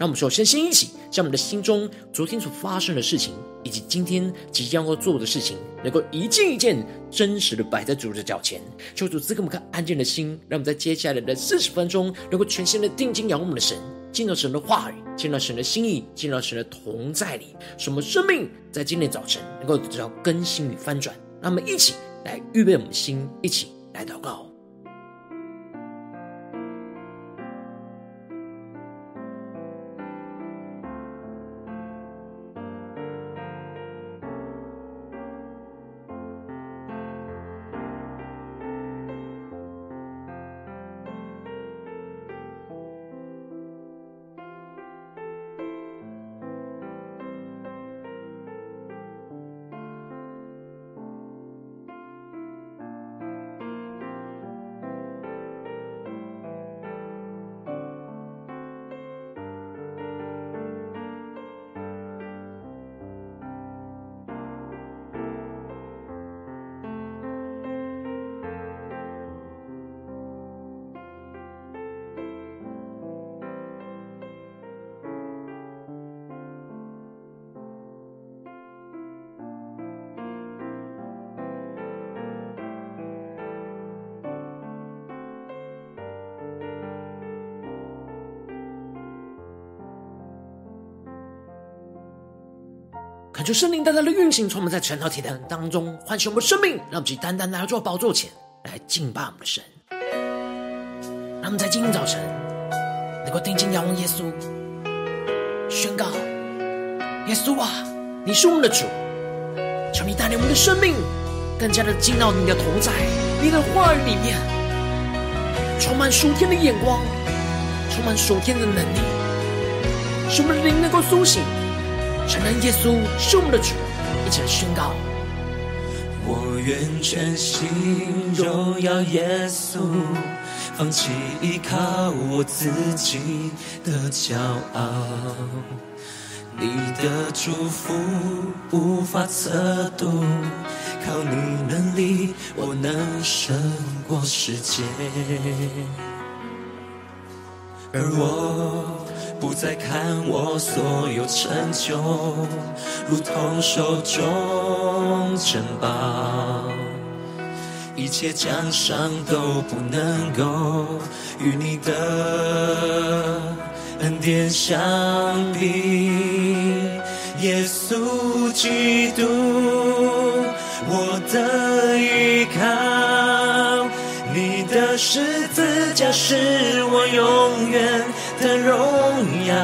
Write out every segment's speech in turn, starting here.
让我们首先先一起将我们的心中昨天所发生的事情，以及今天即将要做的事情，能够一件一件真实的摆在主的脚前，求主赐给我们安静的心，让我们在接下来的四十分钟，能够全心的定睛仰望我们的神，进到神的话语，进到神的心意，进到神的同在里，使我们生命在今天早晨能够得到更新与翻转。让我们一起来预备我们的心，一起来祷告。感谢圣灵带来的运行，从我们在晨祷祭坛当中唤醒我们生命，让我们去单单来到宝座前来敬拜我们的神。让我们在今天早晨能够定睛仰望耶稣，宣告：耶稣啊，你是我们的主，求你带领我们的生命更加的进到你的同在、你的话语里面，充满属天的眼光，充满属天的能力，使我们的灵能够苏醒。承认耶稣是我们的主，一起来宣告。我愿全心荣耀耶稣，放弃依靠我自己的骄傲。你的祝福无法测度，靠你能力，我能胜过世界。而我。不再看我所有成就，如同手中珍宝，一切奖赏都不能够与你的恩典相比。耶稣基督，我的依靠，你的十字架是我永远的荣耀，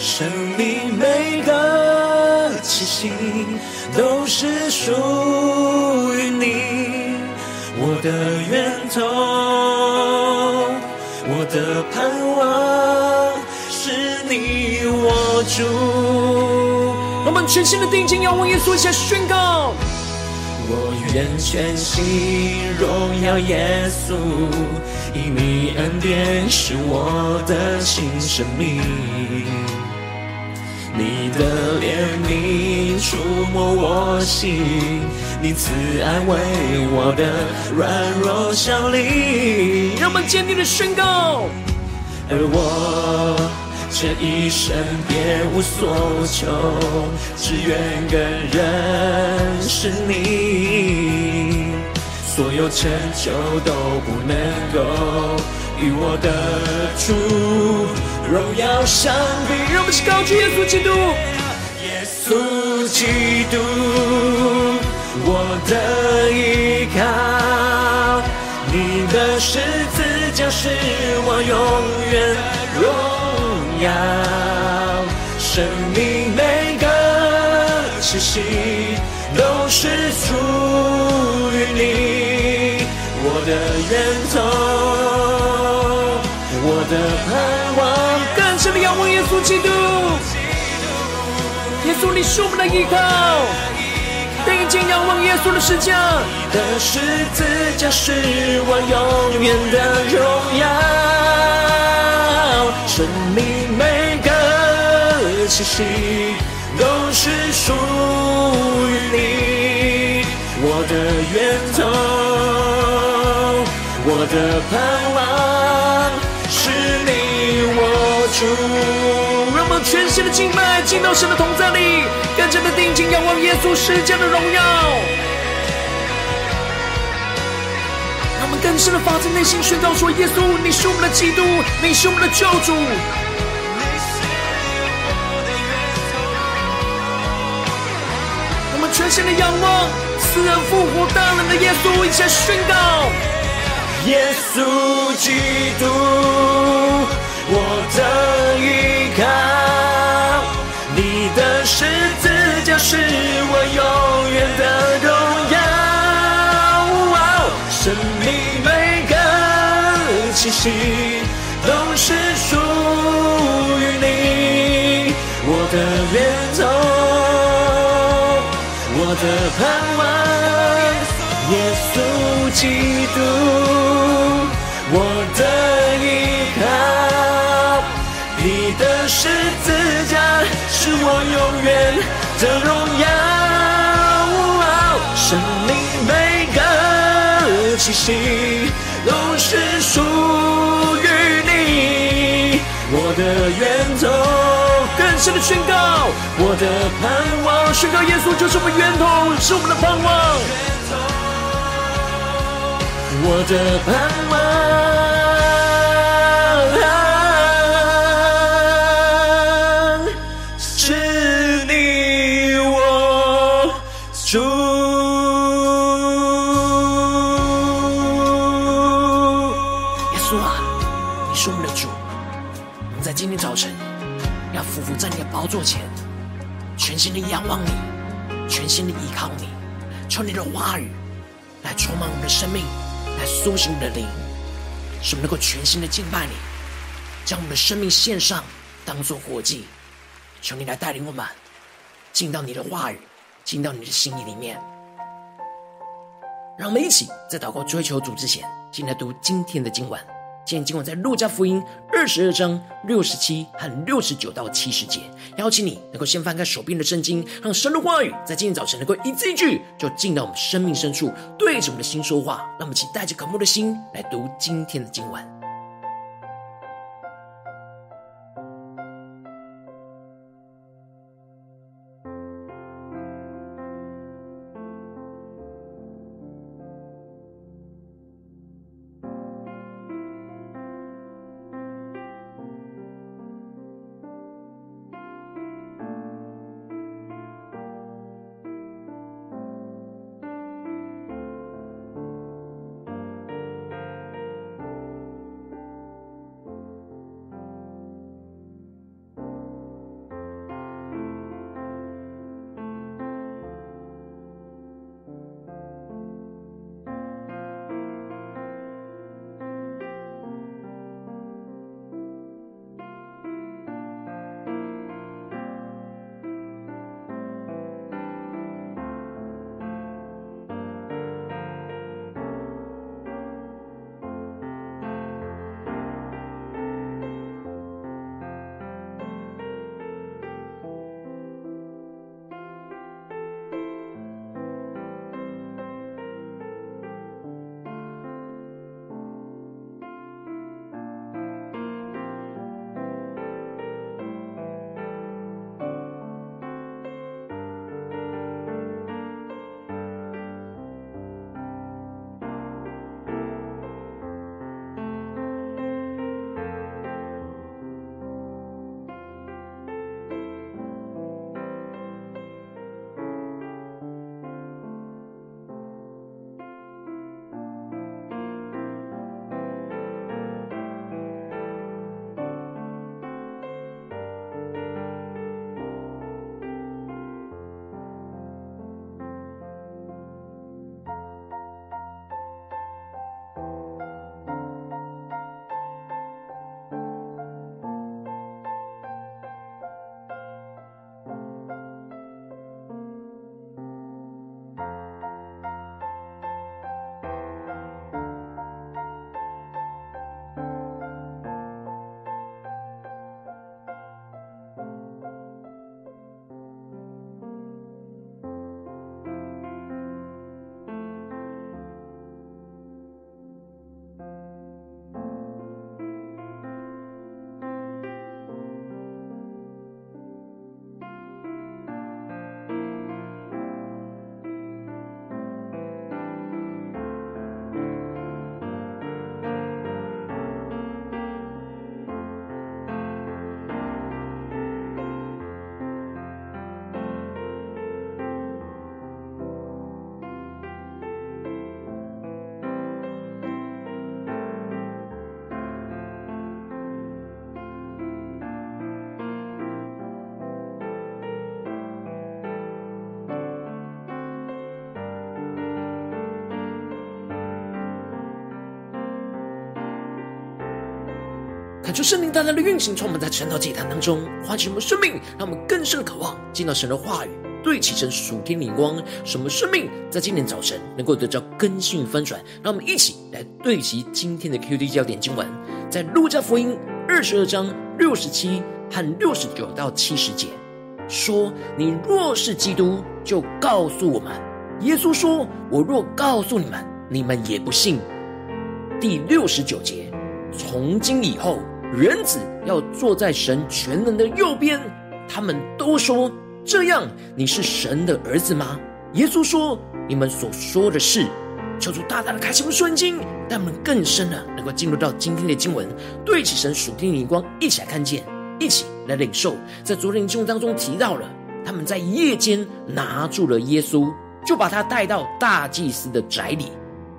生命每个气息都是属于你，我的源头，我的盼望是你我主。我们全新的定睛要望耶稣，一下宣告。我愿全心荣耀耶稣，因你恩典是我的新生命，你的怜悯触摸我心，你慈爱为我的软弱效力。让我们坚定的宣告，而我。这一生别无所求，只愿更认识你。所有成就都不能够与我的主荣耀相比。让我们高举耶稣基督，耶稣基督，我的依靠，你的十字架是我永远荣要生命每个气息都是属于你，我的源头，我的盼望。更深的仰望耶稣，基督。耶稣，你是我们的依靠，定睛仰望耶稣的十字架，的十字架是我永远的荣耀。生命每个气息都是属于你，我的源头，我的盼望是你我主。全新的敬拜，进到神的同在里，更加的定睛仰望耶稣十字架的荣耀。更深的发自内心宣告说：耶稣，你是我们的基督，你是我们的救主。我们全心的仰望，死而复活大能的耶稣，一起来宣告：耶稣基督，我的依靠。你的十字架是我永远的，生命每个气息都是属于你，我的源头，我的盼望，耶稣基督，我的依靠，你的十字架。是我永远的荣耀，生命气息都是属于你，我的源头，更深的宣告，我的盼望，宣告耶稣就是我们源头，是我们的盼望，我的盼望。的生命，来苏醒我们的灵，使我们能够全新的敬拜你，将我们的生命献上，当做活祭。求你来带领我们进到你的话语，进到你的心意里面。让我们一起在祷告追求主之前，进来读今天的经文。今天今晚在路加福音二十二章六十七和六十九到七十节，邀请你能够先翻开手边的圣经，让神的话语在今天早晨能够一字一句就进到我们生命深处，对着我们的心说话。让我们请带着渴慕的心来读今天的经文。看出圣灵大大的运行，充满在晨祷祭坛当中，唤醒我们生命，让我们更深的渴望见到神的话语，对齐神属天灵光，什么生命在今天早晨能够得到更新翻转。让我们一起来对齐今天的 QD 焦点经文，在路加福音二十二章六十七和六十九到七十节，说：“你若是基督，就告诉我们。”耶稣说：“我若告诉你们，你们也不信。”第六十九节，从今以后。人子要坐在神全能的右边，他们都说：“这样你是神的儿子吗？”耶稣说：“你们所说的是。”求主大大的开启我们瞬间，让我们更深的能够进入到今天的经文，对起神属天的灵光，一起来看见，一起来领受。在昨天的经文当中提到了，他们在夜间拿住了耶稣，就把他带到大祭司的宅里，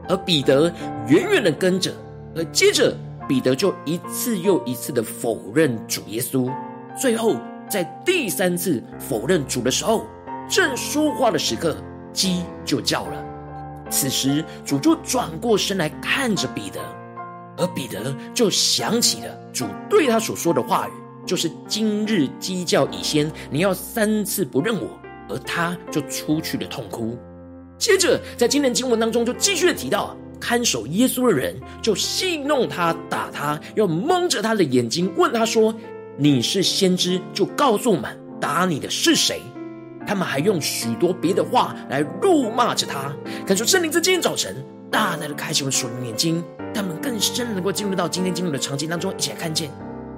而彼得远远的跟着，而接着。彼得就一次又一次的否认主耶稣，最后在第三次否认主的时候，正说话的时刻，鸡就叫了。此时主就转过身来看着彼得，而彼得就想起了主对他所说的话语，就是今日鸡叫已先，你要三次不认我。而他就出去了痛哭。接着在今天经文当中就继续的提到。看守耶稣的人就戏弄他，打他，又蒙着他的眼睛，问他说：“你是先知，就告诉我们，打你的是谁？”他们还用许多别的话来辱骂着他。感受圣灵在今天早晨大大的开启我们属灵眼睛，他们更深能够进入到今天经文的场景当中，一起来看见，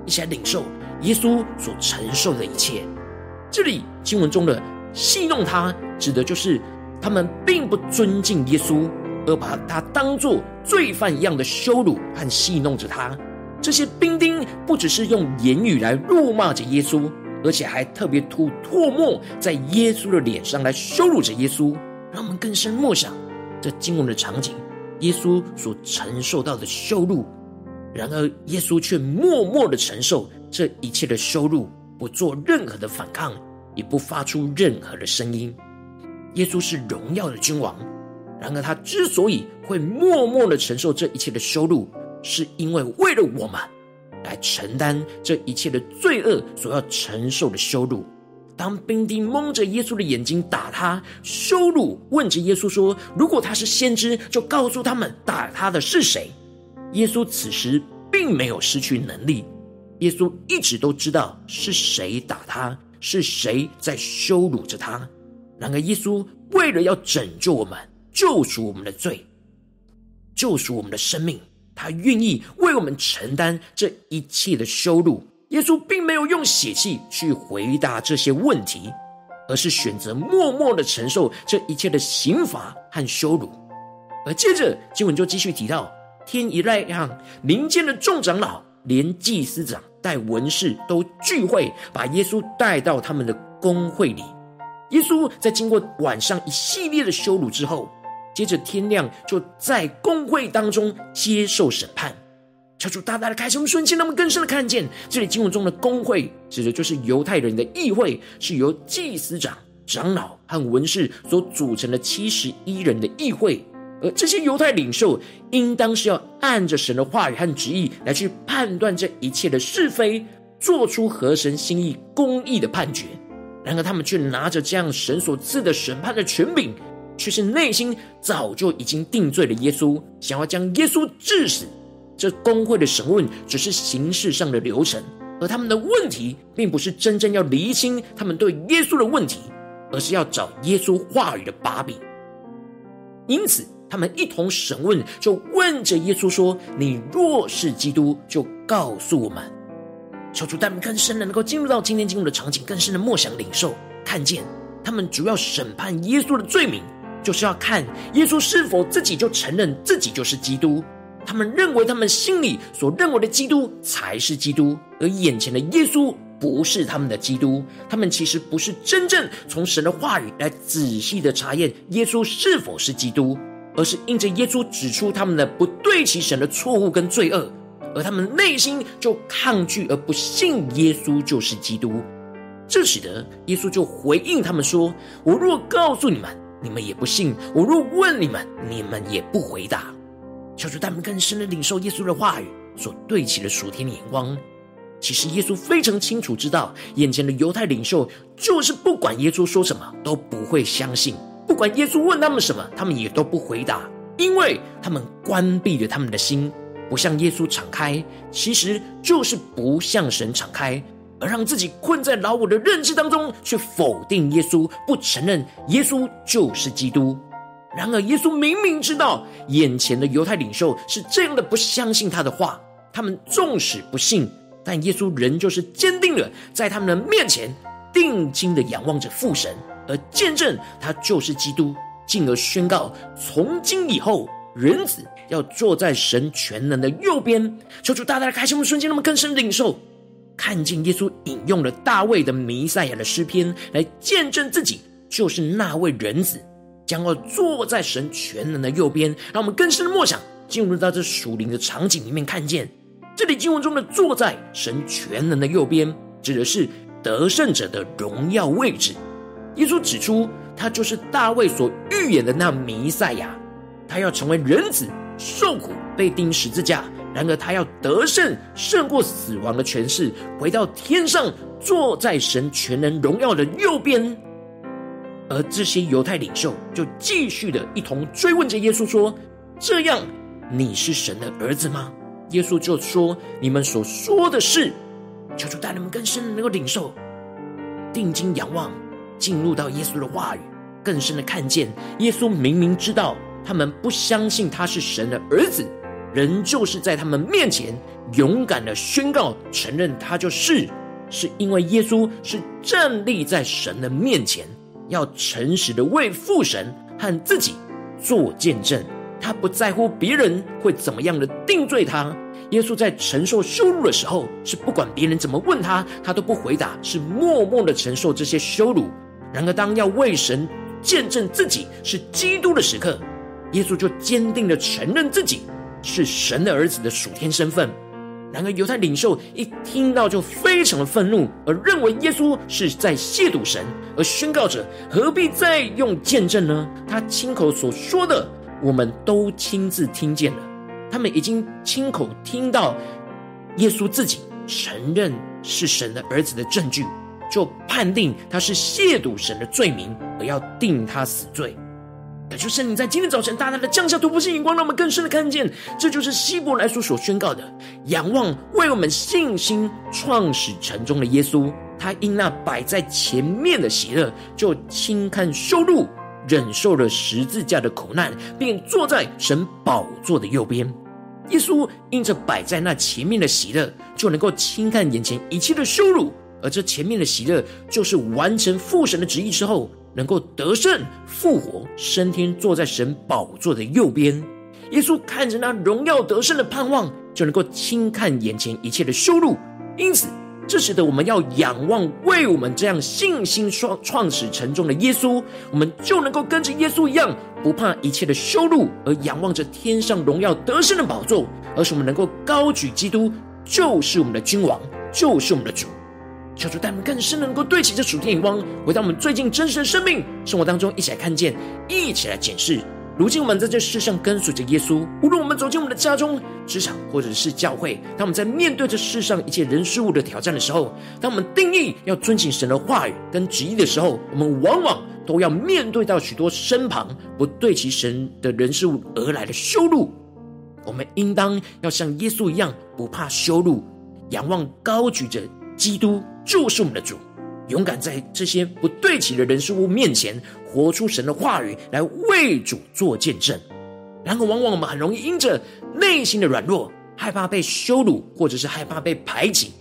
一起来领受耶稣所承受的一切。这里经文中的戏弄他，指的就是他们并不尊敬耶稣。而把他当作罪犯一样的羞辱和戏弄着他。这些兵丁不只是用言语来辱骂着耶稣，而且还特别吐唾沫在耶稣的脸上来羞辱着耶稣。让我们更深默想这经文的场景，耶稣所承受到的羞辱。然而，耶稣却默默的承受这一切的羞辱，不做任何的反抗，也不发出任何的声音。耶稣是荣耀的君王。然而，他之所以会默默的承受这一切的羞辱，是因为为了我们来承担这一切的罪恶所要承受的羞辱。当兵丁蒙着耶稣的眼睛打他，羞辱，问着耶稣说：“如果他是先知，就告诉他们打他的是谁。”耶稣此时并没有失去能力，耶稣一直都知道是谁打他，是谁在羞辱着他。然而，耶稣为了要拯救我们。救赎我们的罪，救赎我们的生命，他愿意为我们承担这一切的羞辱。耶稣并没有用血气去回答这些问题，而是选择默默的承受这一切的刑罚和羞辱。而接着经文就继续提到，天一亮，民间的众长老连祭司长带文士都聚会，把耶稣带到他们的公会里。耶稣在经过晚上一系列的羞辱之后。接着天亮，就在公会当中接受审判。求主大大的开启我们瞬间，让我们更深的看见，这里经文中的公会，指的就是犹太人的议会，是由祭司长、长老和文士所组成的七十一人的议会。而这些犹太领袖，应当是要按着神的话语和旨意来去判断这一切的是非，做出合神心意、公义的判决。然而，他们却拿着这样神所赐的审判的权柄。却是内心早就已经定罪了耶稣，想要将耶稣治死。这公会的审问只是形式上的流程，而他们的问题并不是真正要厘清他们对耶稣的问题，而是要找耶稣话语的把柄。因此，他们一同审问，就问着耶稣说：“你若是基督，就告诉我们。”求主带领更深的能够进入到今天进入的场景，更深的默想领受，看见他们主要审判耶稣的罪名。就是要看耶稣是否自己就承认自己就是基督。他们认为他们心里所认为的基督才是基督，而眼前的耶稣不是他们的基督。他们其实不是真正从神的话语来仔细的查验耶稣是否是基督，而是因着耶稣指出他们的不对齐神的错误跟罪恶，而他们内心就抗拒而不信耶稣就是基督。这使得耶稣就回应他们说：“我若告诉你们。”你们也不信，我若问你们，你们也不回答。求主带我们更深的领受耶稣的话语，所对齐的属天的眼光。其实耶稣非常清楚知道，眼前的犹太领袖就是不管耶稣说什么都不会相信，不管耶稣问他们什么，他们也都不回答，因为他们关闭了他们的心，不向耶稣敞开，其实就是不向神敞开，而让自己困在老我的认知当中，去否定耶稣，不承认耶稣就是基督。然而，耶稣明明知道眼前的犹太领袖是这样的不相信他的话，他们纵使不信。但耶稣仍旧是坚定了，在他们的面前定睛的仰望着父神，而见证他就是基督，进而宣告：从今以后，人子要坐在神全能的右边。求主大大的开启我们瞬间，那么更深领受，看见耶稣引用了大卫的弥赛亚的诗篇，来见证自己就是那位人子，将要坐在神全能的右边。让我们更深的默想，进入到这属灵的场景里面，看见。这里经文中的坐在神全能的右边，指的是得胜者的荣耀位置。耶稣指出，他就是大卫所预言的那弥赛亚，他要成为人子，受苦，被钉十字架。然而，他要得胜，胜过死亡的权势，回到天上，坐在神全能荣耀的右边。而这些犹太领袖就继续的一同追问着耶稣说：“这样，你是神的儿子吗？”耶稣就说：“你们所说的是，求主带你们更深的能够领受，定睛仰望，进入到耶稣的话语，更深的看见耶稣明明知道他们不相信他是神的儿子，仍旧是在他们面前勇敢的宣告承认他就是，是因为耶稣是站立在神的面前，要诚实的为父神和自己做见证。”他不在乎别人会怎么样的定罪他。耶稣在承受羞辱的时候，是不管别人怎么问他，他都不回答，是默默的承受这些羞辱。然而，当要为神见证自己是基督的时刻，耶稣就坚定的承认自己是神的儿子的属天身份。然而，犹太领袖一听到就非常的愤怒，而认为耶稣是在亵渎神，而宣告着何必再用见证呢？他亲口所说的。我们都亲自听见了，他们已经亲口听到耶稣自己承认是神的儿子的证据，就判定他是亵渎神的罪名，而要定他死罪。感谢圣灵在今天早晨大大的降下突破性眼光，让我们更深的看见，这就是希伯来书所宣告的：仰望为我们信心创始成终的耶稣，他因那摆在前面的喜乐，就轻看羞辱。忍受了十字架的苦难，并坐在神宝座的右边。耶稣因着摆在那前面的喜乐，就能够轻看眼前一切的羞辱。而这前面的喜乐，就是完成父神的旨意之后，能够得胜、复活、升天，坐在神宝座的右边。耶稣看着那荣耀得胜的盼望，就能够轻看眼前一切的羞辱。因此，这使得我们要仰望为我们这样信心创创始成重的耶稣，我们就能够跟着耶稣一样，不怕一切的羞辱，而仰望着天上荣耀得胜的宝座，而是我们能够高举基督，就是我们的君王，就是我们的主。求主带我们更深能够对齐这属天眼光，回到我们最近真实的生命生活当中，一起来看见，一起来检视。如今我们在这世上跟随着耶稣，无论我们走进我们的家中、职场或者是教会，当我们在面对这世上一切人事物的挑战的时候，当我们定义要遵行神的话语跟旨意的时候，我们往往都要面对到许多身旁不对齐神的人事物而来的羞辱。我们应当要像耶稣一样，不怕羞辱，仰望高举着基督就是我们的主。勇敢在这些不对齐的人事物面前，活出神的话语来为主做见证。然而，往往我们很容易因着内心的软弱，害怕被羞辱，或者是害怕被排挤，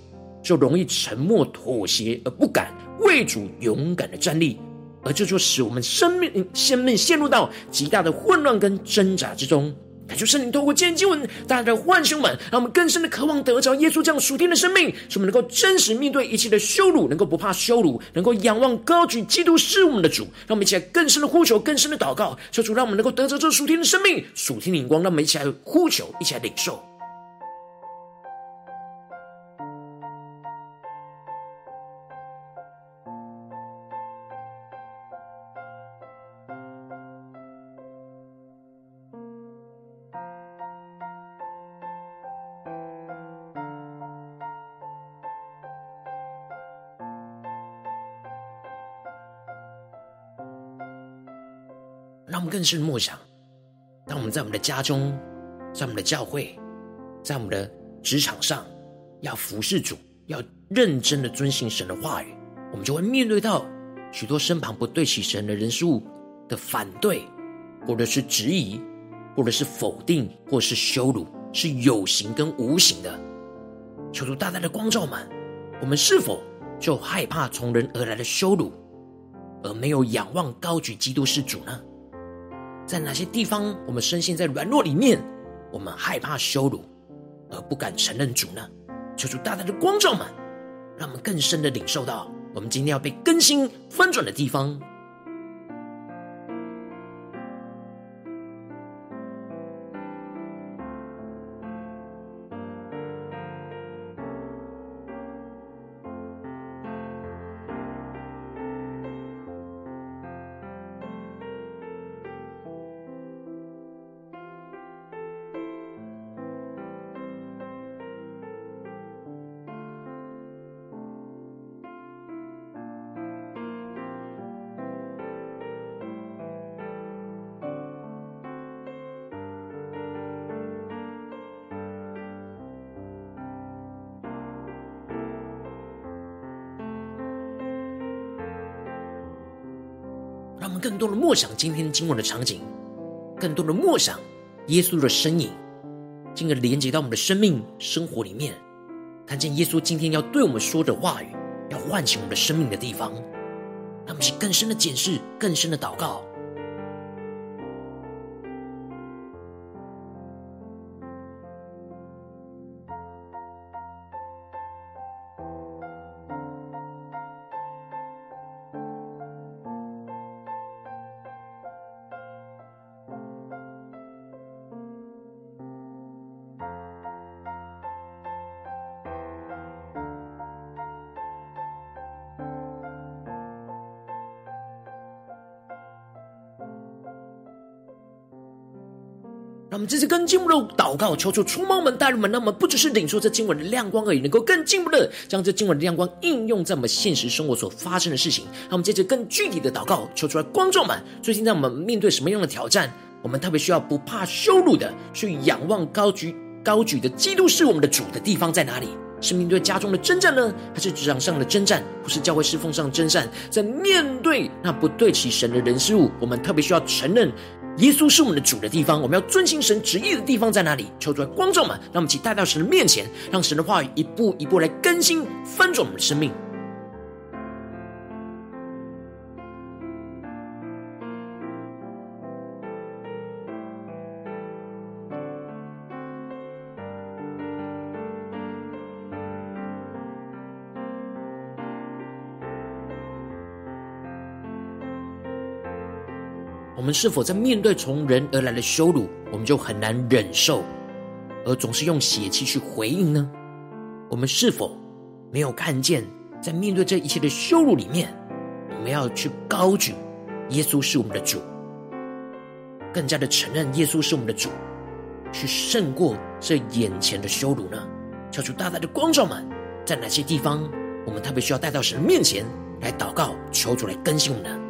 就容易沉默妥协，而不敢为主勇敢的站立。而这就使我们生命生命陷入到极大的混乱跟挣扎之中。感谢圣灵透过今天经文，大家的唤醒们，让我们更深的渴望得着耶稣这样属天的生命，使我们能够真实面对一切的羞辱，能够不怕羞辱，能够仰望高举基督是我们的主。让我们一起来更深的呼求，更深的祷告，求主让我们能够得着这属天的生命，属天的眼光，让我们一起来呼求，一起来领受。更深默想，当我们在我们的家中，在我们的教会，在我们的职场上，要服侍主，要认真的遵行神的话语，我们就会面对到许多身旁不对起神的人事物的反对，或者是质疑，或者是否定，或是羞辱，是有形跟无形的。求主大大的光照们，我们是否就害怕从人而来的羞辱，而没有仰望高举基督是主呢？在哪些地方，我们深陷在软弱里面，我们害怕羞辱，而不敢承认主呢？求主大大的光照们，让我们更深的领受到，我们今天要被更新翻转的地方。更多的默想今天今晚的场景，更多的默想耶稣的身影，进而连接到我们的生命生活里面，看见耶稣今天要对我们说的话语，要唤醒我们的生命的地方，让我们去更深的检视，更深的祷告。让我们这次更进一步的祷告，求主出猫门带入门，让我们不只是领受这经文的亮光而已，能够更进步的将这经文的亮光应用在我们现实生活所发生的事情。让我们接着更具体的祷告，求出来，观众们，最近在我们面对什么样的挑战？我们特别需要不怕羞辱的去仰望高举高举的基督是我们的主的地方在哪里？是面对家中的征战呢，还是职场上的征战，或是教会侍奉上的征战？在面对那不对齐神的人事物，我们特别需要承认。耶稣是我们的主的地方，我们要遵行神旨意的地方在哪里？求主来光照们，让我们一起带到神的面前，让神的话语一步一步来更新翻转我们的生命。我们是否在面对从人而来的羞辱，我们就很难忍受，而总是用血气去回应呢？我们是否没有看见，在面对这一切的羞辱里面，我们要去高举耶稣是我们的主，更加的承认耶稣是我们的主，去胜过这眼前的羞辱呢？求主大大的光照们，在哪些地方，我们特别需要带到神面前来祷告，求主来更新我们呢？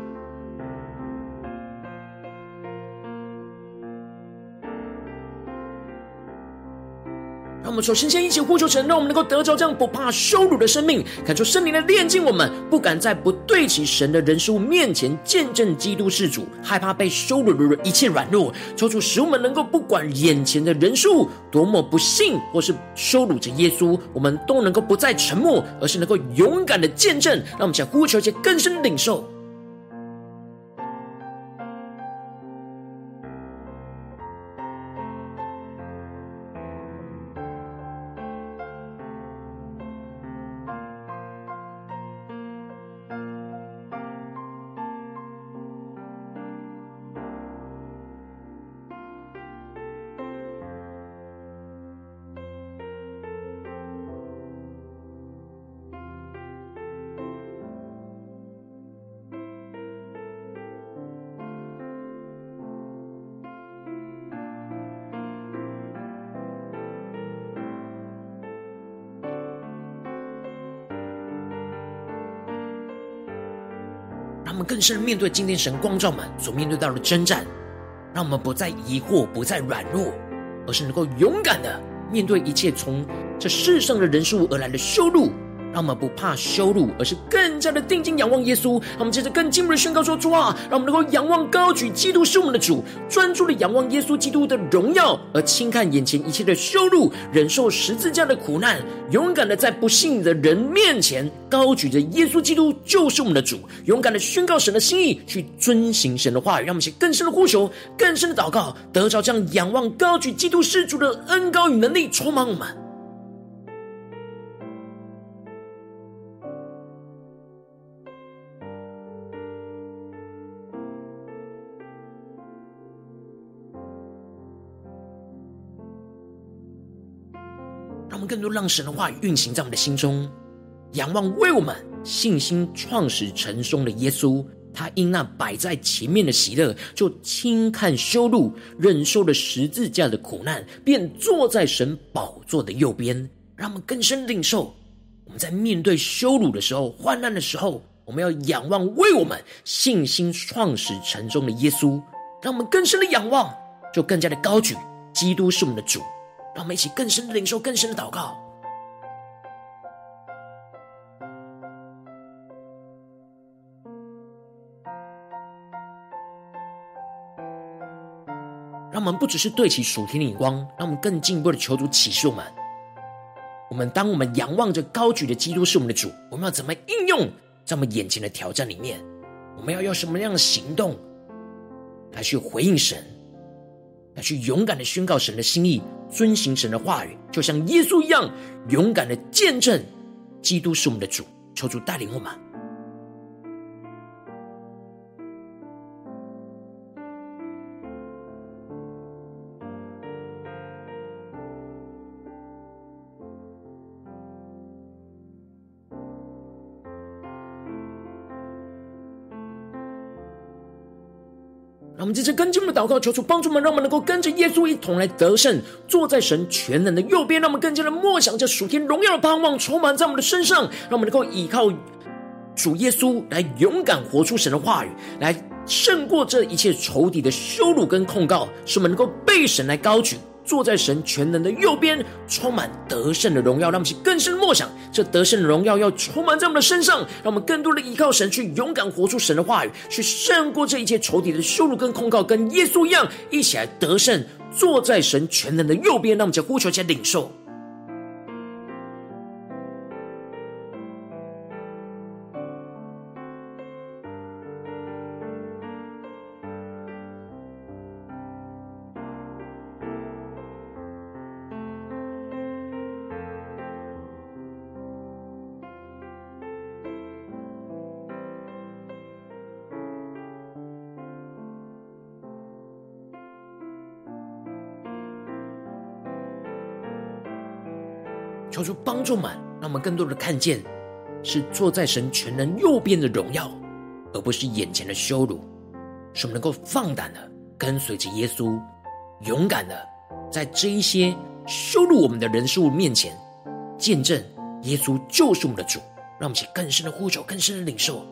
们首先先一起呼求神，让我们能够得着这样不怕羞辱的生命，感受圣灵的炼净。我们不敢在不对齐神的人事物面前见证基督是主，害怕被羞辱的一切软弱，求主使我们能够不管眼前的人事物多么不幸或是羞辱着耶稣，我们都能够不再沉默，而是能够勇敢的见证。让我们想呼求一些更深的领受。更深面对今天神光照们所面对到的征战，让我们不再疑惑，不再软弱，而是能够勇敢的面对一切从这世上的人事物而来的羞辱。让我们不怕羞辱，而是更加的定睛仰望耶稣。让我们接着更进一步的宣告说：主啊，让我们能够仰望高举基督是我们的主，专注的仰望耶稣基督的荣耀，而轻看眼前一切的羞辱，忍受十字架的苦难，勇敢的在不信的人面前高举着耶稣基督就是我们的主，勇敢的宣告神的心意，去遵行神的话语。让我们写更深的呼求，更深的祷告，得着这样仰望高举基督是主的恩膏与能力充满我们。更多让神的话语运行在我们的心中，仰望为我们信心创始成终的耶稣，他因那摆在前面的喜乐，就轻看羞辱，忍受了十字架的苦难，便坐在神宝座的右边。让我们更深领受，我们在面对羞辱的时候、患难的时候，我们要仰望为我们信心创始成终的耶稣。让我们更深的仰望，就更加的高举基督是我们的主。让我们一起更深的领受，更深的祷告。让我们不只是对齐属天的眼光，让我们更进一步的求主启示我们。我们当我们仰望着高举的基督是我们的主，我们要怎么应用在我们眼前的挑战里面？我们要用什么样的行动来去回应神？来去勇敢的宣告神的心意？遵行神的话语，就像耶稣一样勇敢的见证，基督是我们的主。求主带领我们。我们接着跟进我们的祷告，求主帮助我们，让我们能够跟着耶稣一同来得胜，坐在神全能的右边。让我们更加的默想着属天荣耀的盼望充满在我们的身上，让我们能够依靠主耶稣来勇敢活出神的话语，来胜过这一切仇敌的羞辱跟控告，使我们能够被神来高举。坐在神全能的右边，充满得胜的荣耀，让我们去更深的默想，这得胜的荣耀要充满在我们的身上，让我们更多的依靠神，去勇敢活出神的话语，去胜过这一切仇敌的羞辱跟控告，跟耶稣一样，一起来得胜。坐在神全能的右边，让我们就呼求，起来领受。帮助们，让我们更多的看见，是坐在神全能右边的荣耀，而不是眼前的羞辱。使我们能够放胆的跟随着耶稣，勇敢的在这一些羞辱我们的人事物面前，见证耶稣就是我们的主。让我们去更深的呼求，更深的领受。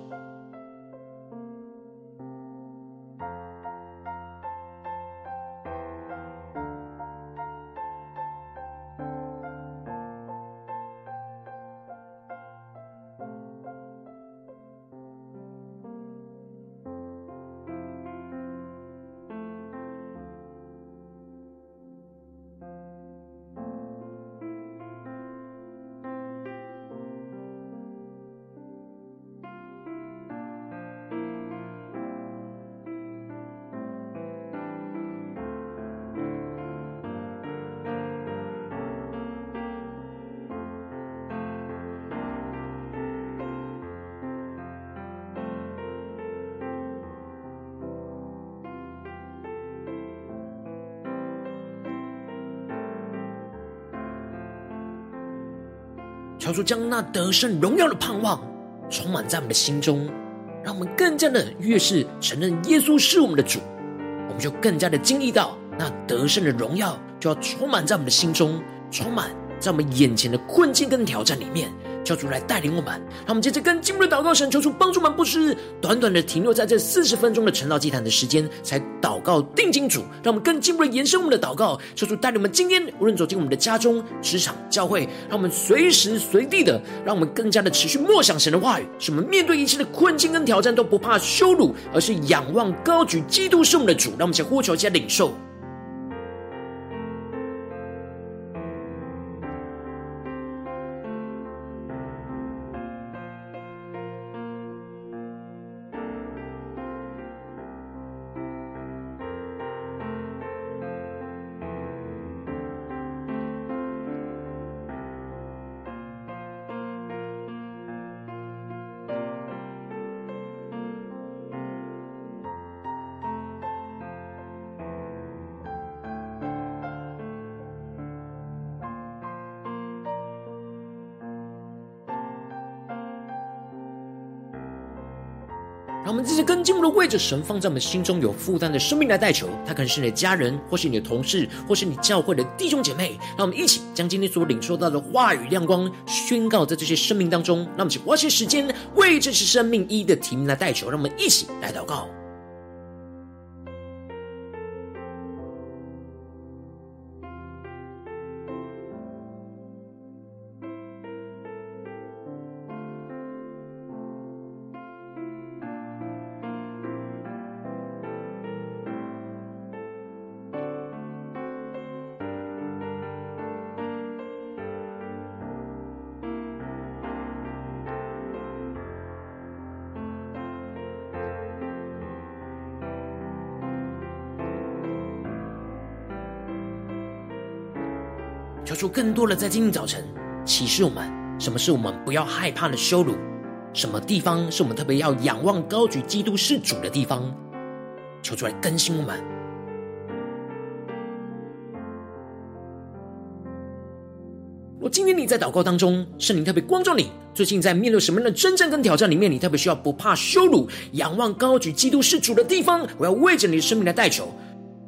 求主将那得胜荣耀的盼望充满在我们的心中，让我们更加的越是承认耶稣是我们的主，我们就更加的经历到那得胜的荣耀就要充满在我们的心中，充满在我们眼前的困境跟挑战里面，求主来带领我们。让我们接着跟进入的祷告神，求主帮助我们，不是短短的停留在这四十分钟的晨祷祭坛的时间才祷告定金主，让我们更进一步的延伸我们的祷告，求主带领我们今天无论走进我们的家中、职场、教会，让我们随时随地的，让我们更加的持续默想神的话语，使我们面对一切的困境跟挑战都不怕羞辱，而是仰望高举基督是我们的主。让我们先呼求一下领受。让我们这些跟进的位置神放在我们心中有负担的生命来代求，他可能是你的家人，或是你的同事，或是你教会的弟兄姐妹。让我们一起将今天所领受到的话语亮光宣告在这些生命当中。那么，请花些时间为这些生命一一的提名来代求。让我们一起来祷告。更多的在今天早晨启示我们，什么是我们不要害怕的羞辱？什么地方是我们特别要仰望高举基督是主的地方？求出来更新我们。我今天你在祷告当中，圣灵特别光照你，最近在面对什么样的征战跟挑战里面，你特别需要不怕羞辱，仰望高举基督是主的地方，我要为着你的生命来代求。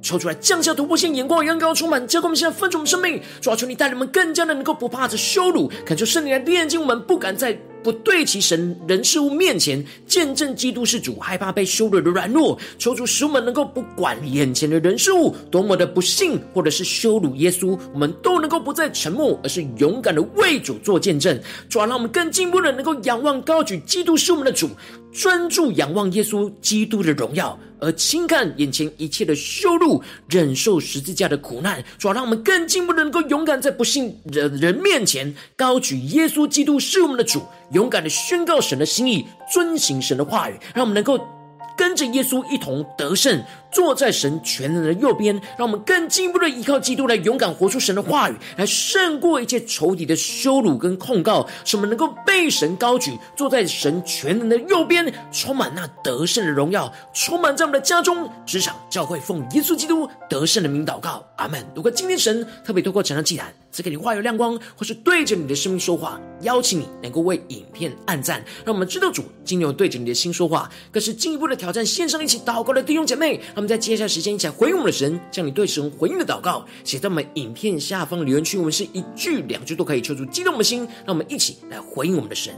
抽出来，降下突破性眼光，让高充满，教给我们现在分出我们生命。主啊，求你带领我们更加的能够不怕这羞辱，恳求圣灵来炼净我们，不敢在不对齐神人事物面前见证基督是主，害怕被羞辱的软弱。求主使我们能够不管眼前的人事物多么的不幸，或者是羞辱耶稣，我们都能够不再沉默，而是勇敢的为主做见证。主啊，让我们更进步的能够仰望高举基督是我们的主，专注仰望耶稣基督的荣耀。而轻看眼前一切的羞辱，忍受十字架的苦难，主要让我们更进一步能够勇敢在不信的人面前高举耶稣基督是我们的主，勇敢的宣告神的心意，遵行神的话语，让我们能够。跟着耶稣一同得胜，坐在神全能的右边，让我们更进一步的依靠基督来勇敢活出神的话语，来胜过一切仇敌的羞辱跟控告，使我们能够被神高举，坐在神全能的右边，充满那得胜的荣耀，充满在我们的家中、职场、教会，奉耶稣基督得胜的名祷告，阿门。如果今天神特别透过这场祭坛，赐给你话语亮光，或是对着你的生命说话，邀请你能够为影片按赞，让我们知道主今天有对着你的心说话，更是进一步的挑战线上一起祷告的弟兄姐妹。让我们在接下来时间一起来回应我们的神，将你对神回应的祷告写在我们影片下方留言区，我们是一句两句都可以求出激动我们的心，让我们一起来回应我们的神。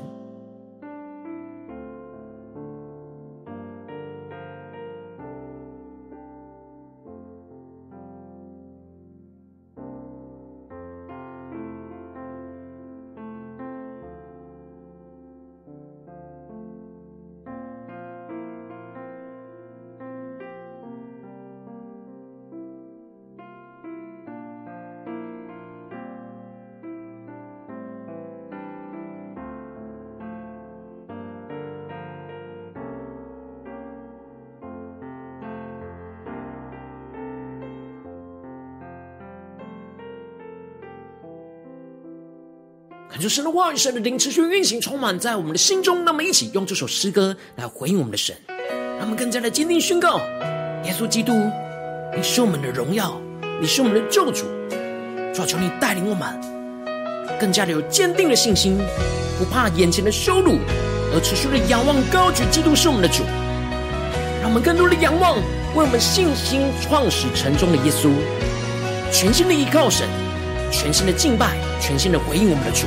神的话语，神的灵持续运行，充满在我们的心中。那么，一起用这首诗歌来回应我们的神，让我们更加的坚定宣告：耶稣基督，你是我们的荣耀，你是我们的救主。主，求你带领我们，更加的有坚定的信心，不怕眼前的羞辱，而持续的仰望高举基督是我们的主。让我们更多的仰望，为我们信心创始成终的耶稣，全新的依靠神。全新的敬拜，全新的回应我们的主，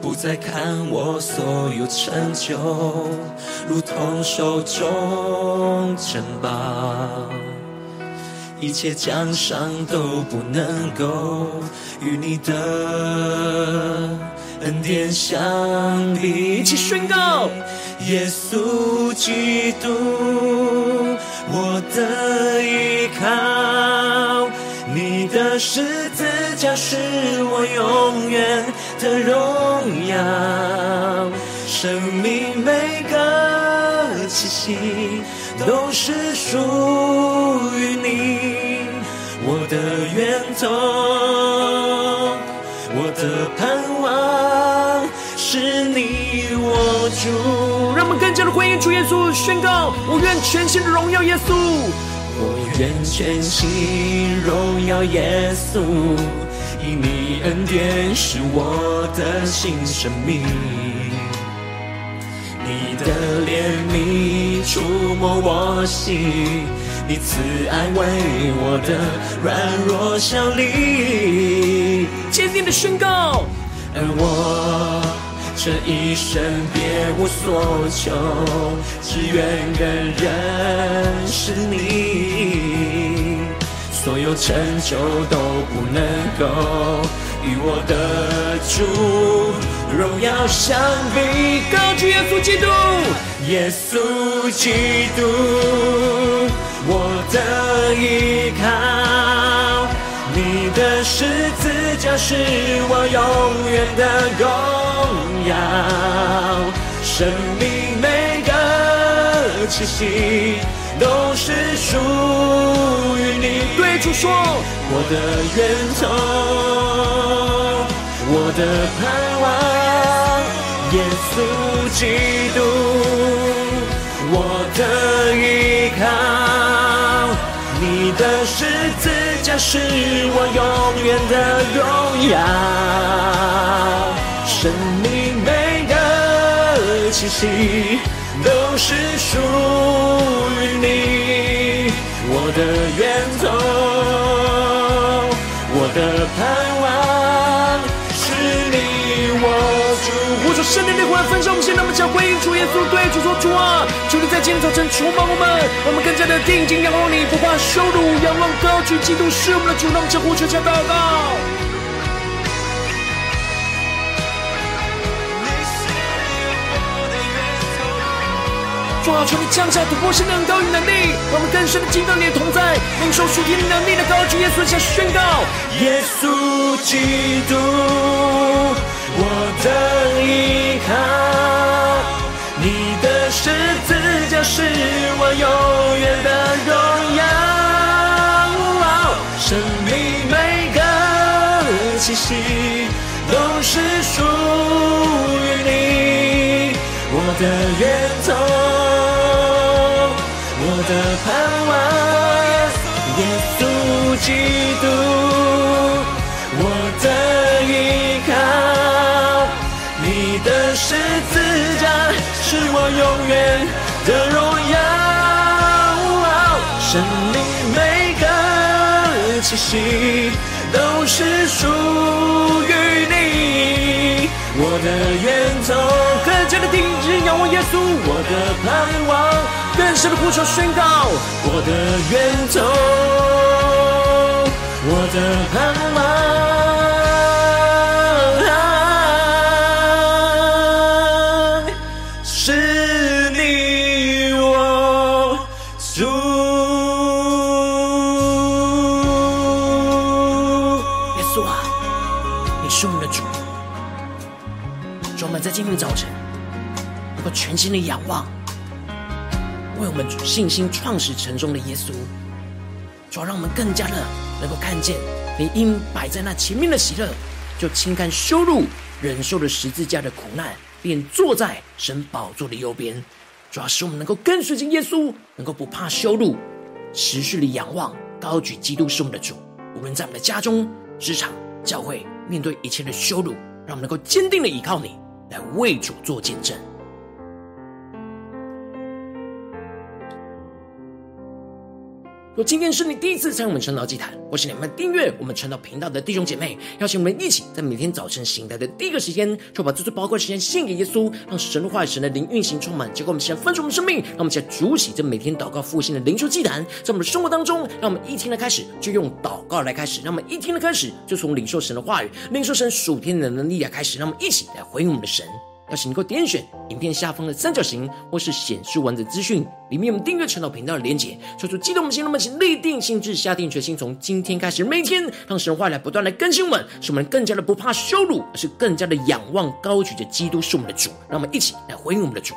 不再看我所有成就，如同手中珍宝，一切奖赏都不能够与你的恩典相比。一起宣告：耶稣基督，我的依靠。你的十字架是我永远的荣耀，生命每个气息都是属于你，我的源头，我的盼望是你我主。让我们更加的回应主耶稣，宣告：我愿全心的荣耀耶稣。我愿全心荣耀耶稣，因你恩典是我的新生命，你的怜悯触摸我心，你慈爱为我的软弱效力，坚定的宣告，而我。这一生别无所求，只愿更认识你。所有成就都不能够与我的主荣耀相比。高举耶稣基督，耶稣基督，我的依靠。你的十字架是我永远的荣耀，生命每个气息都是属于你。对主说，我的源头，我的盼望，耶稣基督，我的依靠，你的十字架。是我永远的荣耀，生命气息都是属于你，我的源头，我的盼望是你我主。我说圣灵的火焚烧我们现在，我们将回应主耶稣，对主说主啊，求你在今天早晨触摸我们，我们更加的定睛仰望你，不怕羞辱，仰望高举基督是我们的主，让我们将呼求加祷告。主啊，求你降下突破性的恩膏与能力，我们更深的经历你的同在，领受属天能力的高举。耶稣下宣告：耶稣基督，我的依靠，你的十字架是我永远的荣耀，生命每个气息都是属于你，我的源头。的盼望，耶稣基督，我的依靠，你的十字架是我永远的荣耀，生命每个气息定睛仰望耶稣，我的盼望。更深的呼求宣告，我的源头，我的盼望，心的仰望。为我们信心创始成终的耶稣，主要让我们更加的能够看见你因摆在那前面的喜乐，就轻看羞辱，忍受了十字架的苦难，便坐在神宝座的右边。主要使我们能够跟随着耶稣，能够不怕羞辱，持续的仰望、高举基督是我们的主。无论在我们的家中、职场、教会，面对一切的羞辱，让我们能够坚定的依靠你，来为主做见证。若今天是你第一次参与我们晨祷祭坛，或是你们订阅我们晨祷频道的弟兄姐妹，邀请我们一起在每天早晨醒来的第一个时间，就把这最宝贵的时间献给耶稣，让神的话语、神的灵运行充满，结果我们现在分出我们生命，让我们现在主起这每天祷告复兴的灵修祭坛，在我们的生活当中，让我们一天的开始就用祷告来开始，让我们一天的开始就从领受神的话语、领受神属天的能力来开始，让我们一起来回应我们的神。要是能够点选影片下方的三角形，或是显示完整资讯里面有订阅陈老频道的连结，说出激动的心，那么请立定心志，下定决心，从今天开始，每天让神话来不断来更新我们，使我们更加的不怕羞辱，而是更加的仰望高举着基督是我们的主。让我们一起来回应我们的主。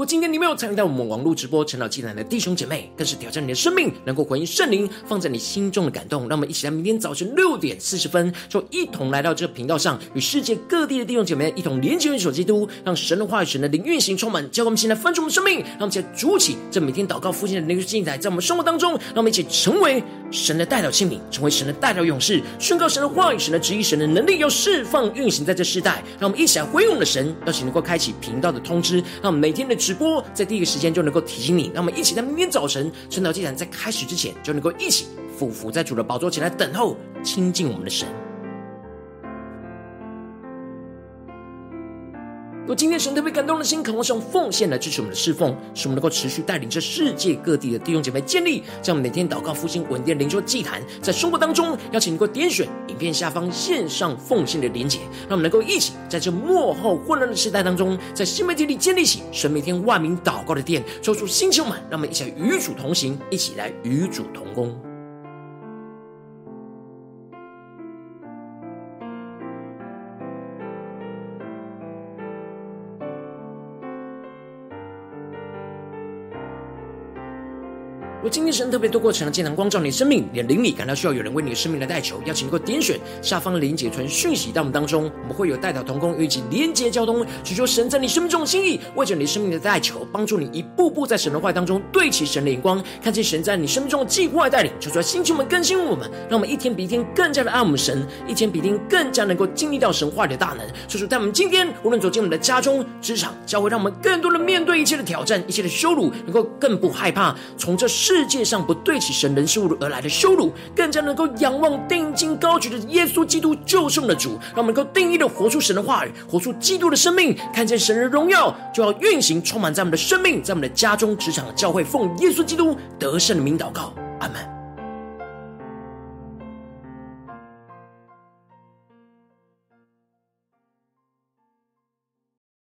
如果今天你没有参与到我们网络直播晨祷祭坛的弟兄姐妹，更是挑战你的生命，能够回应圣灵放在你心中的感动。让我们一起在明天早晨六点四十分，就一同来到这个频道上，与世界各地的弟兄姐妹一同连接、元首基督，让神的话语、神的灵运行充满，教我们现在分出我们生命，让我们一起来筑起这每天祷告复兴的灵修祭坛，在我们生活当中，让我们一起成为神的代表器皿，成为神的代表勇士，宣告神的话语、神的旨意、神的能力，要释放运行在这世代。让我们一起来回应我们的神，邀请能够开启频道的通知，让我们每天的。直播在第一个时间就能够提醒你，让我们一起在明天早晨晨祷祭坛在开始之前，就能够一起俯伏在主的宝座前来等候亲近我们的神。若今天神特别感动的心，渴望是用奉献来支持我们的侍奉，使我们能够持续带领这世界各地的弟兄姐妹建立这样每天祷告复兴稳定灵修祭坛，在生活当中，邀请你能够点选影片下方线上奉献的连结，让我们能够一起在这幕后混乱的时代当中，在新媒体里建立起神每天万名祷告的殿，抽出星球满，让我们一起来与主同行，一起来与主同工。如今天神特别透过晨祷祭坛光照你生命，你的灵里感到需要有人为你的生命来代求，邀请你能够点选下方的连结传讯息到我们当中，我们会有代祷同工与其连结交通，祈求神在你生命中的心意，为着你生命的代求，帮助你一步步在神的话当中对齐神的眼光，看见神在你生命中的计划带领，求主来兴起我们更新我们，让我们一天比一天更加的爱我们神，一天比一天更加能够经历到神话里的大能。求主在我们今天无论走进我们的家中、职场、教会，让我们更多的面对一切的挑战、一切的羞辱，能够更不害怕。从这世界上不对起神人事物而来的羞辱，更加能够仰望定睛高举的耶稣基督救赎的主，让我们能够定义的活出神的话语，活出基督的生命，看见神的荣耀就要运行充满在我们的生命，在我们的家中、职场、教会，奉耶稣基督得胜的名祷告，阿门。